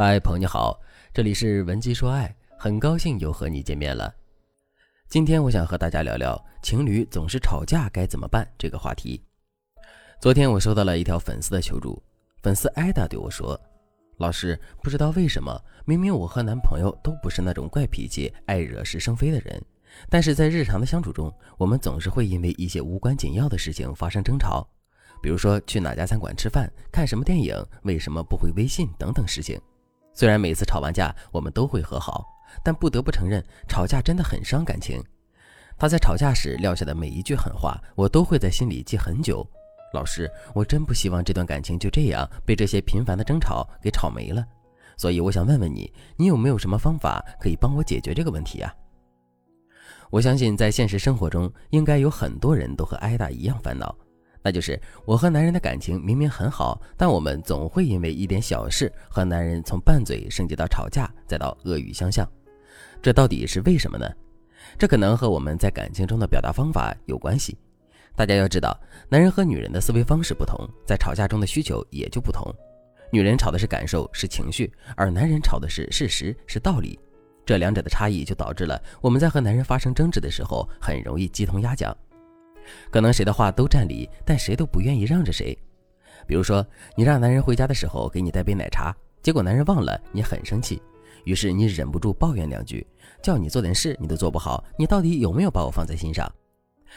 嗨，朋友你好，这里是文姬说爱，很高兴又和你见面了。今天我想和大家聊聊情侣总是吵架该怎么办这个话题。昨天我收到了一条粉丝的求助，粉丝艾达对我说：“老师，不知道为什么，明明我和男朋友都不是那种怪脾气、爱惹是生非的人，但是在日常的相处中，我们总是会因为一些无关紧要的事情发生争吵，比如说去哪家餐馆吃饭、看什么电影、为什么不回微信等等事情。”虽然每次吵完架我们都会和好，但不得不承认，吵架真的很伤感情。他在吵架时撂下的每一句狠话，我都会在心里记很久。老师，我真不希望这段感情就这样被这些频繁的争吵给吵没了。所以我想问问你，你有没有什么方法可以帮我解决这个问题呀？我相信在现实生活中，应该有很多人都和艾达一样烦恼。那就是我和男人的感情明明很好，但我们总会因为一点小事和男人从拌嘴升级到吵架，再到恶语相向。这到底是为什么呢？这可能和我们在感情中的表达方法有关系。大家要知道，男人和女人的思维方式不同，在吵架中的需求也就不同。女人吵的是感受，是情绪，而男人吵的是事实，是道理。这两者的差异就导致了我们在和男人发生争执的时候，很容易鸡同鸭讲。可能谁的话都占理，但谁都不愿意让着谁。比如说，你让男人回家的时候给你带杯奶茶，结果男人忘了，你很生气，于是你忍不住抱怨两句，叫你做点事你都做不好，你到底有没有把我放在心上？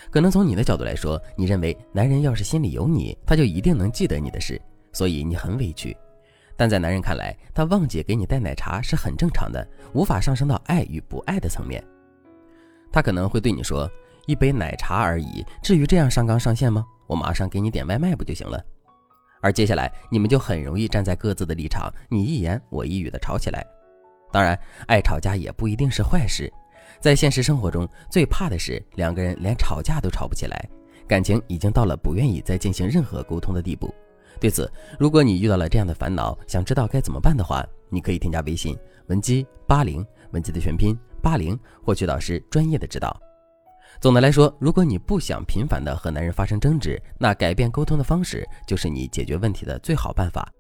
可能从你的角度来说，你认为男人要是心里有你，他就一定能记得你的事，所以你很委屈。但在男人看来，他忘记给你带奶茶是很正常的，无法上升到爱与不爱的层面。他可能会对你说。一杯奶茶而已，至于这样上纲上线吗？我马上给你点外卖不就行了？而接下来你们就很容易站在各自的立场，你一言我一语的吵起来。当然，爱吵架也不一定是坏事。在现实生活中，最怕的是两个人连吵架都吵不起来，感情已经到了不愿意再进行任何沟通的地步。对此，如果你遇到了这样的烦恼，想知道该怎么办的话，你可以添加微信文姬八零，文姬的全拼八零，获取导师专业的指导。总的来说，如果你不想频繁的和男人发生争执，那改变沟通的方式就是你解决问题的最好办法。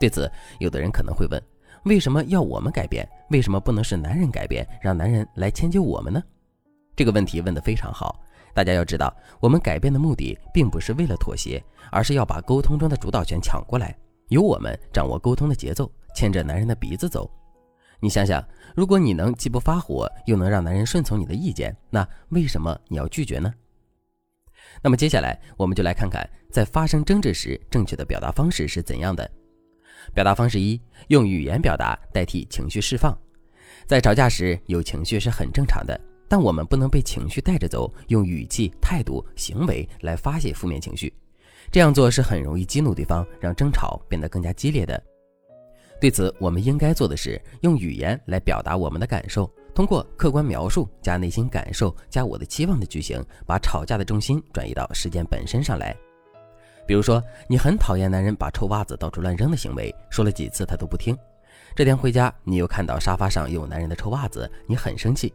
对此，有的人可能会问：为什么要我们改变？为什么不能是男人改变，让男人来迁就我们呢？这个问题问得非常好。大家要知道，我们改变的目的并不是为了妥协，而是要把沟通中的主导权抢过来，由我们掌握沟通的节奏，牵着男人的鼻子走。你想想，如果你能既不发火，又能让男人顺从你的意见，那为什么你要拒绝呢？那么接下来，我们就来看看在发生争执时，正确的表达方式是怎样的。表达方式一：用语言表达代替情绪释放。在吵架时，有情绪是很正常的，但我们不能被情绪带着走，用语气、态度、行为来发泄负面情绪。这样做是很容易激怒对方，让争吵变得更加激烈的。对此，我们应该做的是用语言来表达我们的感受，通过客观描述加内心感受加我的期望的句型，把吵架的重心转移到事件本身上来。比如说，你很讨厌男人把臭袜子到处乱扔的行为，说了几次他都不听。这天回家，你又看到沙发上有男人的臭袜子，你很生气。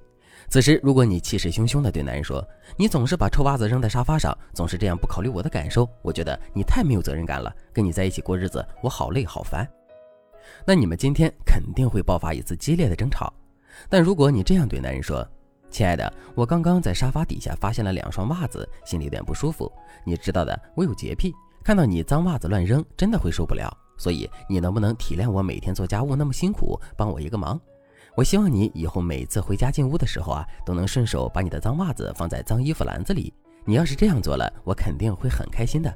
此时，如果你气势汹汹地对男人说：“你总是把臭袜子扔在沙发上，总是这样不考虑我的感受，我觉得你太没有责任感了。跟你在一起过日子，我好累好烦。”那你们今天肯定会爆发一次激烈的争吵，但如果你这样对男人说：“亲爱的，我刚刚在沙发底下发现了两双袜子，心里有点不舒服。你知道的，我有洁癖，看到你脏袜子乱扔，真的会受不了。所以你能不能体谅我每天做家务那么辛苦，帮我一个忙？我希望你以后每次回家进屋的时候啊，都能顺手把你的脏袜子放在脏衣服篮子里。你要是这样做了，我肯定会很开心的。”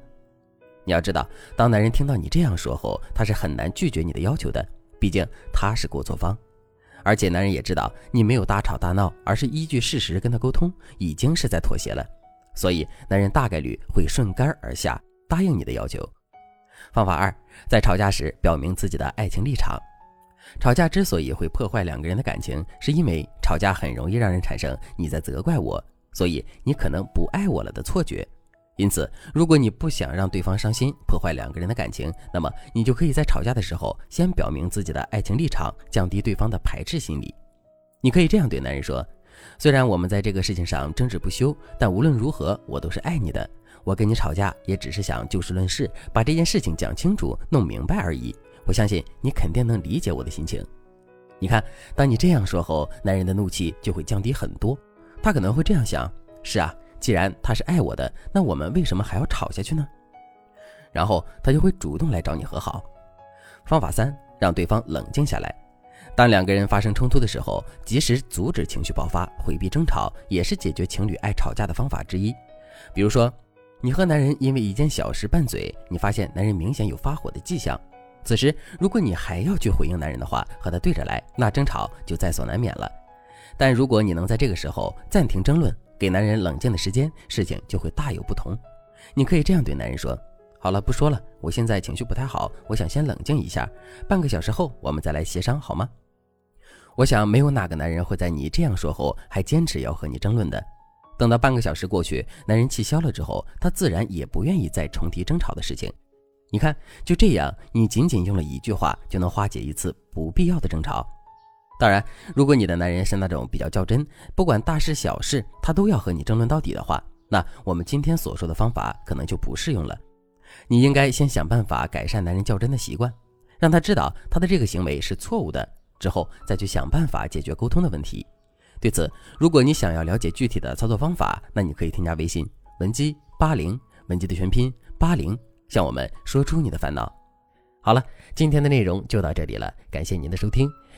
你要知道，当男人听到你这样说后，他是很难拒绝你的要求的，毕竟他是过错方。而且男人也知道你没有大吵大闹，而是依据事实跟他沟通，已经是在妥协了，所以男人大概率会顺杆而下，答应你的要求。方法二，在吵架时表明自己的爱情立场。吵架之所以会破坏两个人的感情，是因为吵架很容易让人产生你在责怪我，所以你可能不爱我了的错觉。因此，如果你不想让对方伤心，破坏两个人的感情，那么你就可以在吵架的时候先表明自己的爱情立场，降低对方的排斥心理。你可以这样对男人说：“虽然我们在这个事情上争执不休，但无论如何，我都是爱你的。我跟你吵架也只是想就事论事，把这件事情讲清楚、弄明白而已。我相信你肯定能理解我的心情。你看，当你这样说后，男人的怒气就会降低很多。他可能会这样想：是啊，既然他是爱我的，那我们为什么还要吵下去呢？然后他就会主动来找你和好。方法三，让对方冷静下来。当两个人发生冲突的时候，及时阻止情绪爆发，回避争吵，也是解决情侣爱吵架的方法之一。比如说，你和男人因为一件小事拌嘴，你发现男人明显有发火的迹象。此时，如果你还要去回应男人的话，和他对着来，那争吵就在所难免了。但如果你能在这个时候暂停争论，给男人冷静的时间，事情就会大有不同。你可以这样对男人说：“好了，不说了，我现在情绪不太好，我想先冷静一下，半个小时后我们再来协商，好吗？”我想，没有哪个男人会在你这样说后还坚持要和你争论的。等到半个小时过去，男人气消了之后，他自然也不愿意再重提争吵的事情。你看，就这样，你仅仅用了一句话就能化解一次不必要的争吵。当然，如果你的男人是那种比较较真，不管大事小事他都要和你争论到底的话，那我们今天所说的方法可能就不适用了。你应该先想办法改善男人较真的习惯，让他知道他的这个行为是错误的。之后再去想办法解决沟通的问题。对此，如果你想要了解具体的操作方法，那你可以添加微信文姬八零，文姬的全拼八零，向我们说出你的烦恼。好了，今天的内容就到这里了，感谢您的收听。